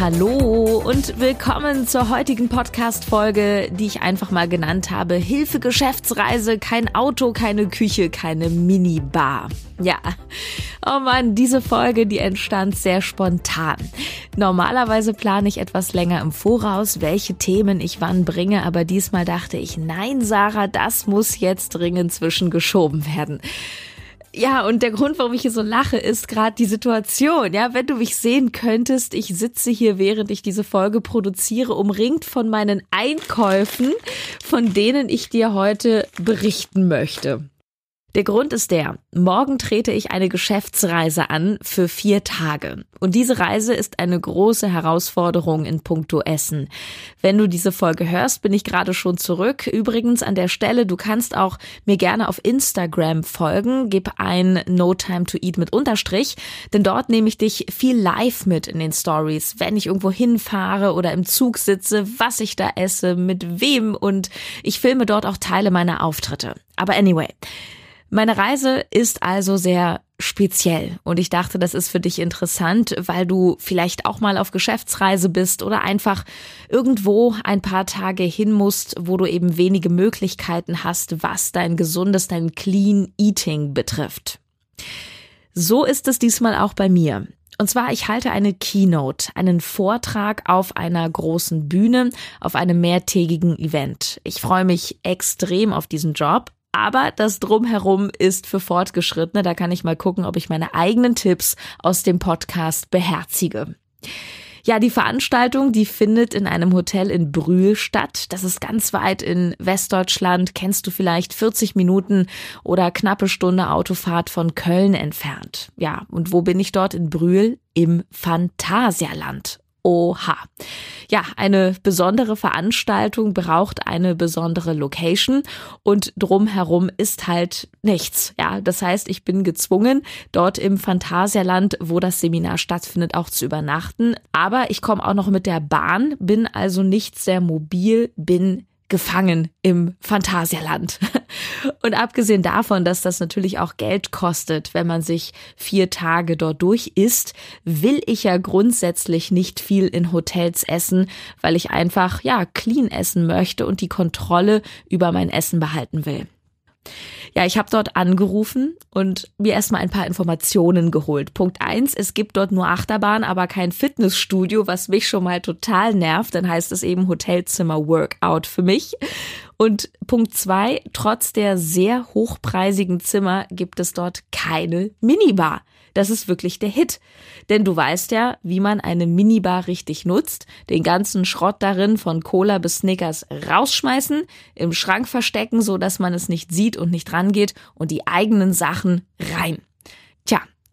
Hallo und willkommen zur heutigen Podcast-Folge, die ich einfach mal genannt habe. Hilfe Geschäftsreise, kein Auto, keine Küche, keine Minibar. Ja, oh man, diese Folge, die entstand sehr spontan. Normalerweise plane ich etwas länger im Voraus, welche Themen ich wann bringe, aber diesmal dachte ich, nein, Sarah, das muss jetzt dringend zwischengeschoben werden. Ja, und der Grund, warum ich hier so lache, ist gerade die Situation. Ja, wenn du mich sehen könntest, ich sitze hier, während ich diese Folge produziere, umringt von meinen Einkäufen, von denen ich dir heute berichten möchte. Der Grund ist der, morgen trete ich eine Geschäftsreise an für vier Tage. Und diese Reise ist eine große Herausforderung in puncto Essen. Wenn du diese Folge hörst, bin ich gerade schon zurück. Übrigens an der Stelle, du kannst auch mir gerne auf Instagram folgen. Gib ein No Time to Eat mit Unterstrich, denn dort nehme ich dich viel live mit in den Stories, wenn ich irgendwo hinfahre oder im Zug sitze, was ich da esse, mit wem und ich filme dort auch Teile meiner Auftritte. Aber anyway. Meine Reise ist also sehr speziell und ich dachte, das ist für dich interessant, weil du vielleicht auch mal auf Geschäftsreise bist oder einfach irgendwo ein paar Tage hin musst, wo du eben wenige Möglichkeiten hast, was dein gesundes, dein Clean Eating betrifft. So ist es diesmal auch bei mir. Und zwar, ich halte eine Keynote, einen Vortrag auf einer großen Bühne, auf einem mehrtägigen Event. Ich freue mich extrem auf diesen Job, aber das Drumherum ist für Fortgeschrittene. Da kann ich mal gucken, ob ich meine eigenen Tipps aus dem Podcast beherzige. Ja, die Veranstaltung, die findet in einem Hotel in Brühl statt. Das ist ganz weit in Westdeutschland. Kennst du vielleicht 40 Minuten oder knappe Stunde Autofahrt von Köln entfernt. Ja, und wo bin ich dort in Brühl? Im Phantasialand. Oha. Ja, eine besondere Veranstaltung braucht eine besondere Location und drumherum ist halt nichts. Ja, das heißt, ich bin gezwungen, dort im Phantasialand, wo das Seminar stattfindet, auch zu übernachten. Aber ich komme auch noch mit der Bahn, bin also nicht sehr mobil, bin gefangen im Phantasialand. Und abgesehen davon, dass das natürlich auch Geld kostet, wenn man sich vier Tage dort durch isst, will ich ja grundsätzlich nicht viel in Hotels essen, weil ich einfach, ja, clean essen möchte und die Kontrolle über mein Essen behalten will. Ja, ich habe dort angerufen und mir erstmal ein paar Informationen geholt. Punkt eins: es gibt dort nur Achterbahn, aber kein Fitnessstudio, was mich schon mal total nervt. Dann heißt es eben Hotelzimmer Workout für mich. Und Punkt zwei: trotz der sehr hochpreisigen Zimmer gibt es dort keine Minibar. Das ist wirklich der Hit. Denn du weißt ja, wie man eine Minibar richtig nutzt. Den ganzen Schrott darin von Cola bis Snickers rausschmeißen, im Schrank verstecken, so dass man es nicht sieht und nicht rangeht und die eigenen Sachen rein.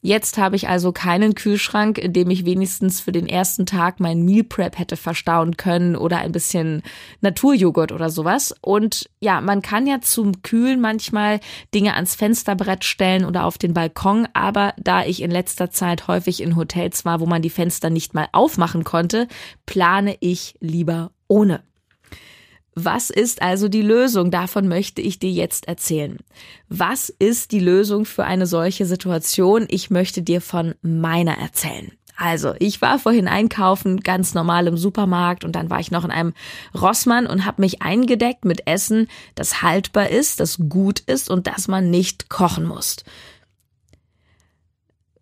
Jetzt habe ich also keinen Kühlschrank, in dem ich wenigstens für den ersten Tag mein Meal Prep hätte verstauen können oder ein bisschen Naturjoghurt oder sowas. Und ja, man kann ja zum Kühlen manchmal Dinge ans Fensterbrett stellen oder auf den Balkon, aber da ich in letzter Zeit häufig in Hotels war, wo man die Fenster nicht mal aufmachen konnte, plane ich lieber ohne. Was ist also die Lösung? Davon möchte ich dir jetzt erzählen. Was ist die Lösung für eine solche Situation? Ich möchte dir von meiner erzählen. Also, ich war vorhin einkaufen, ganz normal im Supermarkt und dann war ich noch in einem Rossmann und habe mich eingedeckt mit Essen, das haltbar ist, das gut ist und das man nicht kochen muss.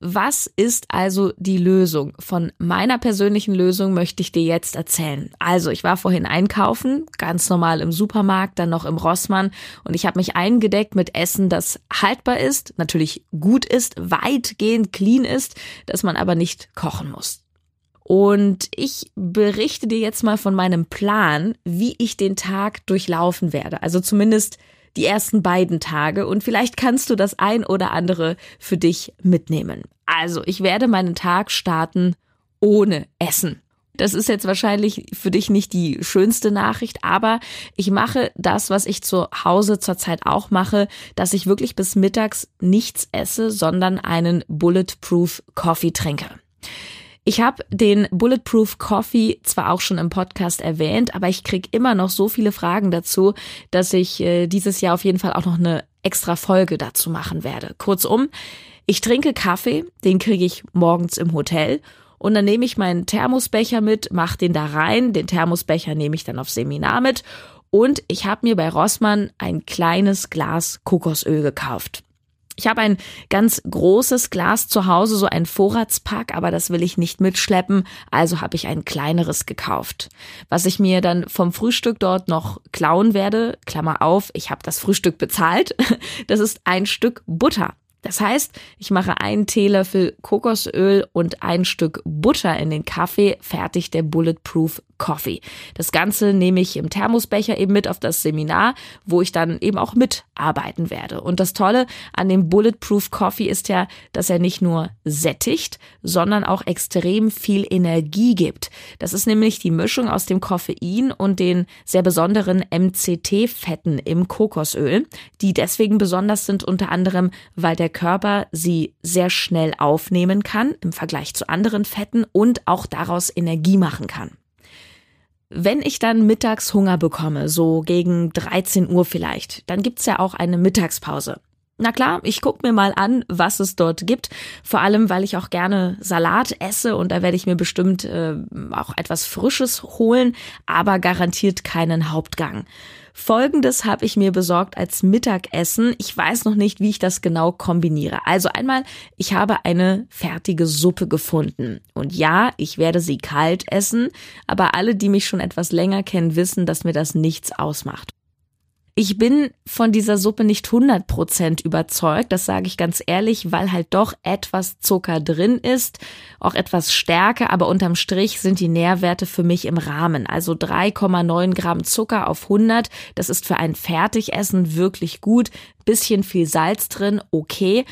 Was ist also die Lösung? Von meiner persönlichen Lösung möchte ich dir jetzt erzählen. Also, ich war vorhin einkaufen, ganz normal im Supermarkt, dann noch im Rossmann und ich habe mich eingedeckt mit Essen, das haltbar ist, natürlich gut ist, weitgehend clean ist, dass man aber nicht kochen muss. Und ich berichte dir jetzt mal von meinem Plan, wie ich den Tag durchlaufen werde. Also zumindest die ersten beiden Tage und vielleicht kannst du das ein oder andere für dich mitnehmen. Also, ich werde meinen Tag starten ohne Essen. Das ist jetzt wahrscheinlich für dich nicht die schönste Nachricht, aber ich mache das, was ich zu Hause zurzeit auch mache, dass ich wirklich bis mittags nichts esse, sondern einen Bulletproof Coffee trinke. Ich habe den Bulletproof Coffee zwar auch schon im Podcast erwähnt, aber ich krieg immer noch so viele Fragen dazu, dass ich äh, dieses Jahr auf jeden Fall auch noch eine extra Folge dazu machen werde. Kurzum, ich trinke Kaffee, den kriege ich morgens im Hotel und dann nehme ich meinen Thermosbecher mit, mache den da rein, den Thermosbecher nehme ich dann auf Seminar mit und ich habe mir bei Rossmann ein kleines Glas Kokosöl gekauft. Ich habe ein ganz großes Glas zu Hause, so ein Vorratspack, aber das will ich nicht mitschleppen, also habe ich ein kleineres gekauft. Was ich mir dann vom Frühstück dort noch klauen werde, Klammer auf, ich habe das Frühstück bezahlt, das ist ein Stück Butter. Das heißt, ich mache einen Teelöffel Kokosöl und ein Stück Butter in den Kaffee, fertig der Bulletproof Coffee. Das Ganze nehme ich im Thermosbecher eben mit auf das Seminar, wo ich dann eben auch mitarbeiten werde. Und das Tolle an dem Bulletproof Coffee ist ja, dass er nicht nur sättigt, sondern auch extrem viel Energie gibt. Das ist nämlich die Mischung aus dem Koffein und den sehr besonderen MCT-Fetten im Kokosöl, die deswegen besonders sind unter anderem, weil der Körper sie sehr schnell aufnehmen kann im Vergleich zu anderen Fetten und auch daraus Energie machen kann. Wenn ich dann mittags Hunger bekomme, so gegen 13 Uhr vielleicht, dann gibt's ja auch eine Mittagspause. Na klar, ich guck mir mal an, was es dort gibt. Vor allem, weil ich auch gerne Salat esse und da werde ich mir bestimmt äh, auch etwas Frisches holen, aber garantiert keinen Hauptgang. Folgendes habe ich mir besorgt als Mittagessen. Ich weiß noch nicht, wie ich das genau kombiniere. Also einmal, ich habe eine fertige Suppe gefunden. Und ja, ich werde sie kalt essen, aber alle, die mich schon etwas länger kennen, wissen, dass mir das nichts ausmacht. Ich bin von dieser Suppe nicht 100% überzeugt, das sage ich ganz ehrlich, weil halt doch etwas Zucker drin ist, auch etwas Stärke, aber unterm Strich sind die Nährwerte für mich im Rahmen. Also 3,9 Gramm Zucker auf 100, das ist für ein Fertigessen wirklich gut. Bisschen viel Salz drin, okay,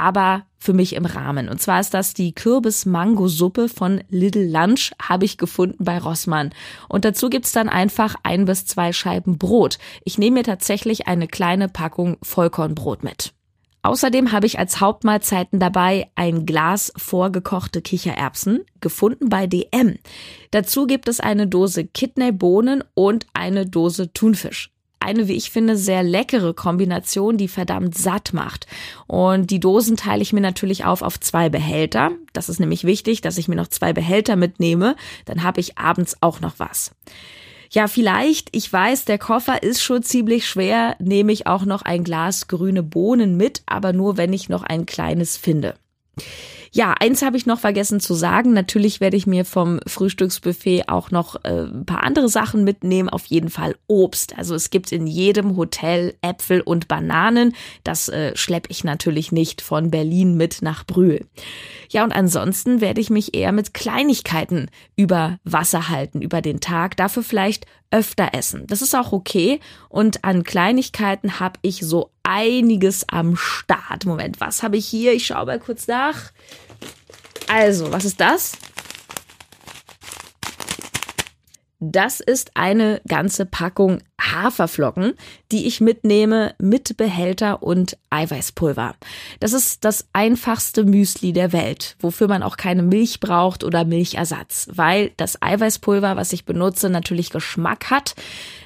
aber für mich im Rahmen. Und zwar ist das die Kürbis-Mango-Suppe von Little Lunch, habe ich gefunden bei Rossmann. Und dazu gibt's dann einfach ein bis zwei Scheiben Brot. Ich nehme mir tatsächlich eine kleine Packung Vollkornbrot mit. Außerdem habe ich als Hauptmahlzeiten dabei ein Glas vorgekochte Kichererbsen, gefunden bei DM. Dazu gibt es eine Dose Kidneybohnen und eine Dose Thunfisch eine, wie ich finde, sehr leckere Kombination, die verdammt satt macht. Und die Dosen teile ich mir natürlich auf auf zwei Behälter. Das ist nämlich wichtig, dass ich mir noch zwei Behälter mitnehme. Dann habe ich abends auch noch was. Ja, vielleicht, ich weiß, der Koffer ist schon ziemlich schwer, nehme ich auch noch ein Glas grüne Bohnen mit, aber nur wenn ich noch ein kleines finde. Ja, eins habe ich noch vergessen zu sagen. Natürlich werde ich mir vom Frühstücksbuffet auch noch äh, ein paar andere Sachen mitnehmen. Auf jeden Fall Obst. Also es gibt in jedem Hotel Äpfel und Bananen. Das äh, schleppe ich natürlich nicht von Berlin mit nach Brühl. Ja, und ansonsten werde ich mich eher mit Kleinigkeiten über Wasser halten, über den Tag. Dafür vielleicht öfter essen. Das ist auch okay. Und an Kleinigkeiten habe ich so einiges am Start. Moment, was habe ich hier? Ich schaue mal kurz nach. Also, was ist das? Das ist eine ganze Packung Haferflocken, die ich mitnehme mit Behälter und Eiweißpulver. Das ist das einfachste Müsli der Welt, wofür man auch keine Milch braucht oder Milchersatz, weil das Eiweißpulver, was ich benutze, natürlich Geschmack hat.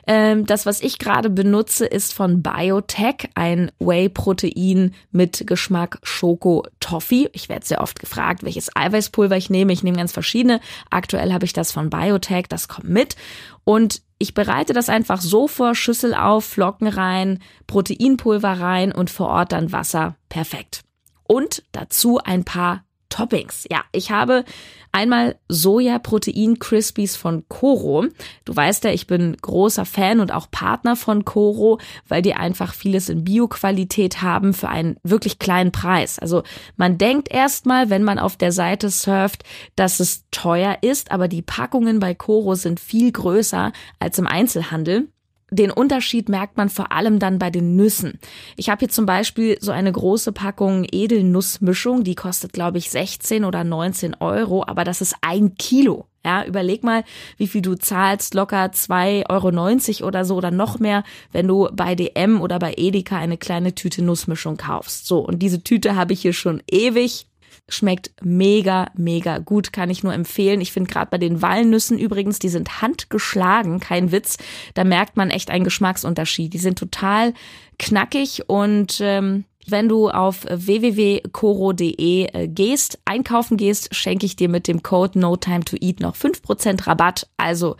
Ähm, das, was ich gerade benutze, ist von Biotech, ein Whey-Protein mit Geschmack Schoko-Toffee. Ich werde sehr oft gefragt, welches Eiweißpulver ich nehme. Ich nehme ganz verschiedene. Aktuell habe ich das von Biotech, das kommt mit. Und ich bereite das einfach so vor, Schüssel auf, Flocken rein, Proteinpulver rein und vor Ort dann Wasser. Perfekt. Und dazu ein paar Toppings. Ja, ich habe einmal Soja-Protein-Crispies von Coro. Du weißt ja, ich bin großer Fan und auch Partner von Coro, weil die einfach vieles in Bio-Qualität haben für einen wirklich kleinen Preis. Also man denkt erstmal, wenn man auf der Seite surft, dass es teuer ist, aber die Packungen bei Coro sind viel größer als im Einzelhandel. Den Unterschied merkt man vor allem dann bei den Nüssen. Ich habe hier zum Beispiel so eine große Packung Edelnussmischung, die kostet, glaube ich, 16 oder 19 Euro, aber das ist ein Kilo. Ja, überleg mal, wie viel du zahlst, locker 2,90 Euro oder so oder noch mehr, wenn du bei DM oder bei Edeka eine kleine Tüte Nussmischung kaufst. So, und diese Tüte habe ich hier schon ewig Schmeckt mega, mega gut, kann ich nur empfehlen. Ich finde gerade bei den Walnüssen übrigens, die sind handgeschlagen, kein Witz. Da merkt man echt einen Geschmacksunterschied. Die sind total knackig und ähm, wenn du auf www.coro.de äh, gehst, einkaufen gehst, schenke ich dir mit dem Code No Time to Eat noch 5% Rabatt. Also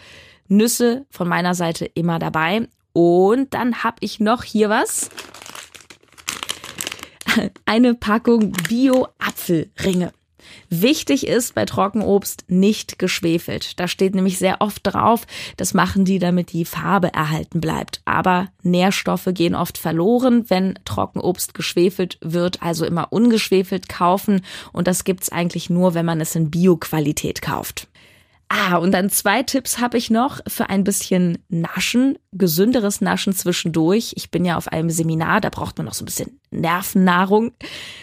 Nüsse von meiner Seite immer dabei. Und dann habe ich noch hier was eine Packung Bio-Apfelringe. Wichtig ist bei Trockenobst nicht geschwefelt. Da steht nämlich sehr oft drauf, das machen die, damit die Farbe erhalten bleibt. Aber Nährstoffe gehen oft verloren, wenn Trockenobst geschwefelt wird, also immer ungeschwefelt kaufen. Und das gibt's eigentlich nur, wenn man es in Bio-Qualität kauft. Ah, und dann zwei Tipps habe ich noch für ein bisschen Naschen, gesünderes Naschen zwischendurch. Ich bin ja auf einem Seminar, da braucht man noch so ein bisschen Nervennahrung.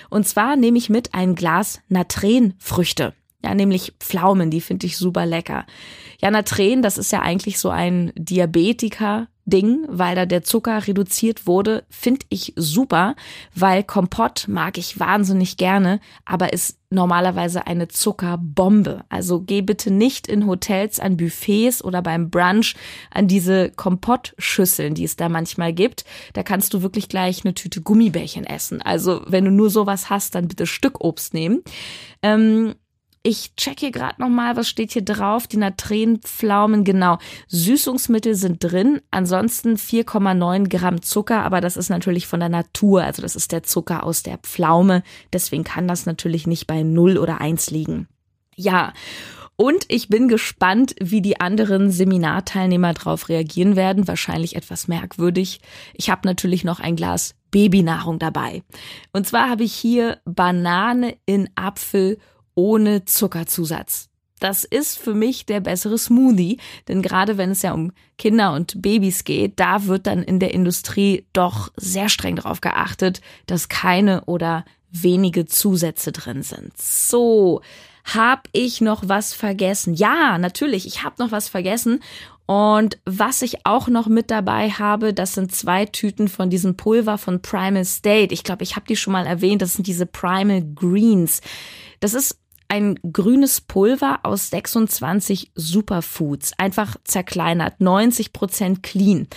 Und zwar nehme ich mit ein Glas Natrenfrüchte. Ja, nämlich Pflaumen, die finde ich super lecker. Ja, Natren, das ist ja eigentlich so ein Diabetiker Ding, weil da der Zucker reduziert wurde, finde ich super, weil Kompott mag ich wahnsinnig gerne, aber ist normalerweise eine Zuckerbombe. Also geh bitte nicht in Hotels an Buffets oder beim Brunch an diese Kompottschüsseln, die es da manchmal gibt. Da kannst du wirklich gleich eine Tüte Gummibärchen essen. Also wenn du nur sowas hast, dann bitte Stück Obst nehmen. Ähm, ich checke gerade nochmal, was steht hier drauf. Die Natrenpflaumen, genau. Süßungsmittel sind drin. Ansonsten 4,9 Gramm Zucker, aber das ist natürlich von der Natur. Also das ist der Zucker aus der Pflaume. Deswegen kann das natürlich nicht bei 0 oder 1 liegen. Ja. Und ich bin gespannt, wie die anderen Seminarteilnehmer darauf reagieren werden. Wahrscheinlich etwas merkwürdig. Ich habe natürlich noch ein Glas Babynahrung dabei. Und zwar habe ich hier Banane in Apfel ohne Zuckerzusatz. Das ist für mich der bessere Smoothie, denn gerade wenn es ja um Kinder und Babys geht, da wird dann in der Industrie doch sehr streng darauf geachtet, dass keine oder wenige Zusätze drin sind. So, hab ich noch was vergessen? Ja, natürlich, ich habe noch was vergessen. Und was ich auch noch mit dabei habe, das sind zwei Tüten von diesem Pulver von Primal State. Ich glaube, ich habe die schon mal erwähnt. Das sind diese Primal Greens. Das ist ein grünes Pulver aus 26 Superfoods, einfach zerkleinert, 90 Prozent clean.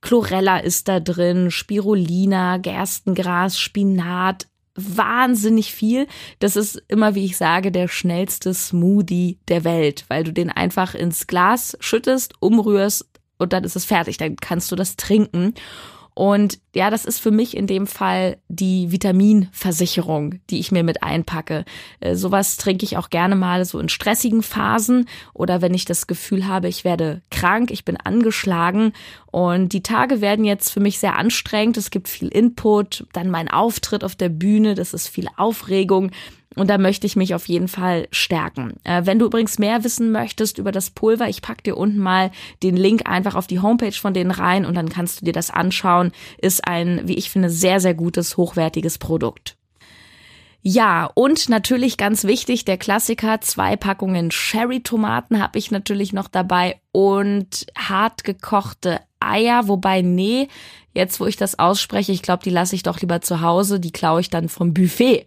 Chlorella ist da drin, Spirulina, Gerstengras, Spinat, wahnsinnig viel. Das ist immer, wie ich sage, der schnellste Smoothie der Welt, weil du den einfach ins Glas schüttest, umrührst und dann ist es fertig. Dann kannst du das trinken. Und ja, das ist für mich in dem Fall die Vitaminversicherung, die ich mir mit einpacke. Äh, sowas trinke ich auch gerne mal so in stressigen Phasen oder wenn ich das Gefühl habe, ich werde krank, ich bin angeschlagen und die Tage werden jetzt für mich sehr anstrengend. Es gibt viel Input, dann mein Auftritt auf der Bühne, das ist viel Aufregung. Und da möchte ich mich auf jeden Fall stärken. Äh, wenn du übrigens mehr wissen möchtest über das Pulver, ich pack dir unten mal den Link einfach auf die Homepage von denen rein und dann kannst du dir das anschauen. Ist ein, wie ich finde, sehr, sehr gutes, hochwertiges Produkt. Ja, und natürlich ganz wichtig, der Klassiker, zwei Packungen Cherry-Tomaten habe ich natürlich noch dabei und hart gekochte Eier, wobei, nee, jetzt wo ich das ausspreche, ich glaube, die lasse ich doch lieber zu Hause, die klaue ich dann vom Buffet.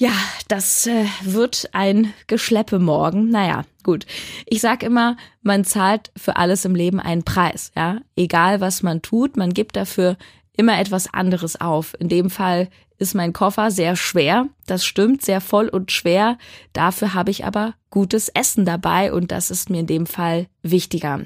Ja, das äh, wird ein Geschleppe morgen. Naja, gut. Ich sag immer, man zahlt für alles im Leben einen Preis, ja. Egal was man tut, man gibt dafür immer etwas anderes auf. In dem Fall ist mein Koffer sehr schwer. Das stimmt, sehr voll und schwer. Dafür habe ich aber gutes Essen dabei und das ist mir in dem Fall wichtiger.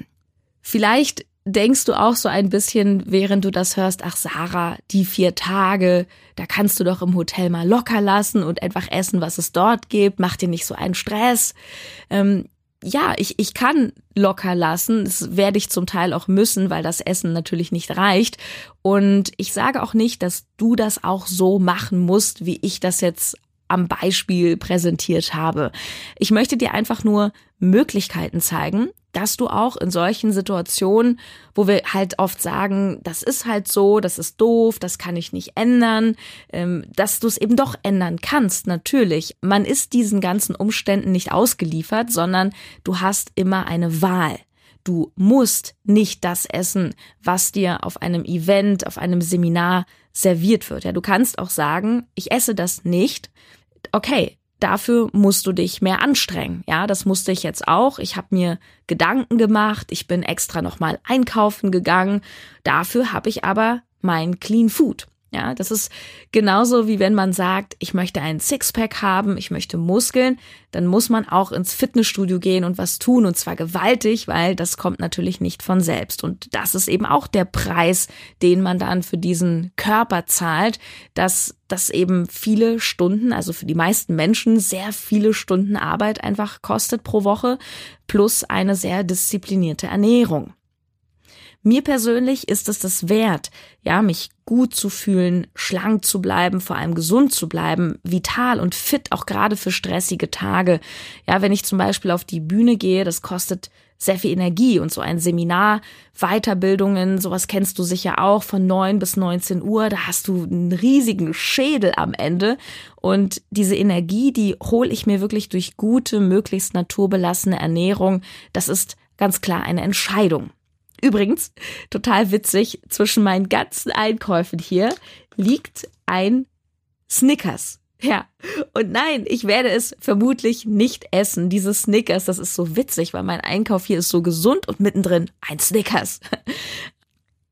Vielleicht denkst du auch so ein bisschen, während du das hörst, ach Sarah, die vier Tage, da kannst du doch im Hotel mal locker lassen und einfach essen, was es dort gibt, mach dir nicht so einen Stress. Ähm, ja, ich, ich kann locker lassen. Das werde ich zum Teil auch müssen, weil das Essen natürlich nicht reicht. Und ich sage auch nicht, dass du das auch so machen musst, wie ich das jetzt am Beispiel präsentiert habe. Ich möchte dir einfach nur Möglichkeiten zeigen, dass du auch in solchen Situationen, wo wir halt oft sagen, das ist halt so, das ist doof, das kann ich nicht ändern, ähm, dass du es eben doch ändern kannst, natürlich. Man ist diesen ganzen Umständen nicht ausgeliefert, sondern du hast immer eine Wahl. Du musst nicht das essen, was dir auf einem Event, auf einem Seminar serviert wird. Ja, du kannst auch sagen, ich esse das nicht. Okay, dafür musst du dich mehr anstrengen. Ja, das musste ich jetzt auch. Ich habe mir Gedanken gemacht, ich bin extra nochmal einkaufen gegangen. Dafür habe ich aber mein Clean Food. Ja, das ist genauso wie wenn man sagt, ich möchte einen Sixpack haben, ich möchte Muskeln, dann muss man auch ins Fitnessstudio gehen und was tun und zwar gewaltig, weil das kommt natürlich nicht von selbst. Und das ist eben auch der Preis, den man dann für diesen Körper zahlt, dass das eben viele Stunden, also für die meisten Menschen sehr viele Stunden Arbeit einfach kostet pro Woche, plus eine sehr disziplinierte Ernährung. Mir persönlich ist es das wert, ja, mich gut zu fühlen, schlank zu bleiben, vor allem gesund zu bleiben, vital und fit, auch gerade für stressige Tage. Ja, wenn ich zum Beispiel auf die Bühne gehe, das kostet sehr viel Energie und so ein Seminar, Weiterbildungen, sowas kennst du sicher auch von neun bis 19 Uhr, da hast du einen riesigen Schädel am Ende und diese Energie, die hole ich mir wirklich durch gute, möglichst naturbelassene Ernährung. Das ist ganz klar eine Entscheidung. Übrigens, total witzig, zwischen meinen ganzen Einkäufen hier liegt ein Snickers. Ja, und nein, ich werde es vermutlich nicht essen. Dieses Snickers, das ist so witzig, weil mein Einkauf hier ist so gesund und mittendrin ein Snickers.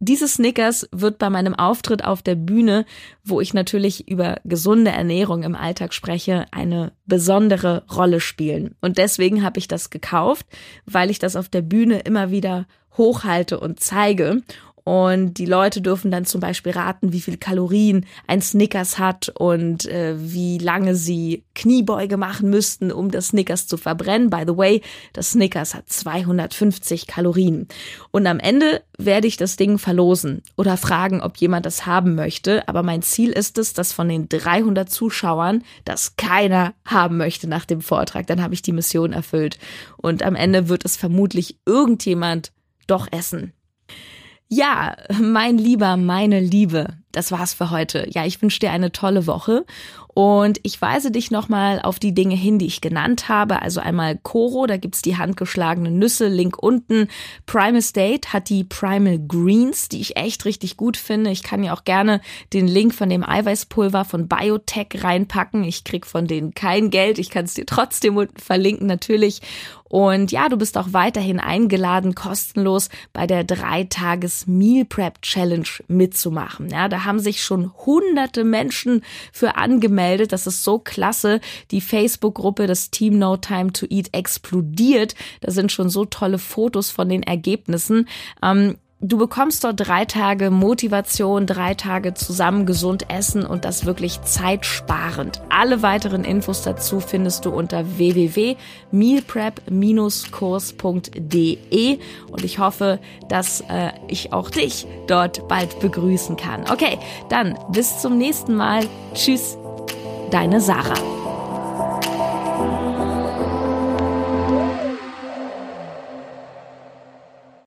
Dieses Snickers wird bei meinem Auftritt auf der Bühne, wo ich natürlich über gesunde Ernährung im Alltag spreche, eine besondere Rolle spielen. Und deswegen habe ich das gekauft, weil ich das auf der Bühne immer wieder hochhalte und zeige. Und die Leute dürfen dann zum Beispiel raten, wie viel Kalorien ein Snickers hat und äh, wie lange sie Kniebeuge machen müssten, um das Snickers zu verbrennen. By the way, das Snickers hat 250 Kalorien. Und am Ende werde ich das Ding verlosen oder fragen, ob jemand das haben möchte. Aber mein Ziel ist es, dass von den 300 Zuschauern das keiner haben möchte nach dem Vortrag. Dann habe ich die Mission erfüllt. Und am Ende wird es vermutlich irgendjemand doch essen. Ja, mein Lieber, meine Liebe, das war's für heute. Ja, ich wünsche dir eine tolle Woche und ich weise dich nochmal auf die Dinge hin, die ich genannt habe. Also einmal Koro, da gibt's die handgeschlagenen Nüsse, Link unten. Primal State hat die Primal Greens, die ich echt richtig gut finde. Ich kann ja auch gerne den Link von dem Eiweißpulver von Biotech reinpacken. Ich krieg von denen kein Geld. Ich kann es dir trotzdem unten verlinken, natürlich. Und ja, du bist auch weiterhin eingeladen, kostenlos bei der Dreitages Meal Prep Challenge mitzumachen. Ja, da haben sich schon hunderte Menschen für angemeldet. Das ist so klasse. Die Facebook-Gruppe des Team No Time to Eat explodiert. Da sind schon so tolle Fotos von den Ergebnissen. Ähm, Du bekommst dort drei Tage Motivation, drei Tage zusammen gesund essen und das wirklich zeitsparend. Alle weiteren Infos dazu findest du unter www.mealprep-kurs.de und ich hoffe, dass äh, ich auch dich dort bald begrüßen kann. Okay, dann bis zum nächsten Mal. Tschüss, deine Sarah.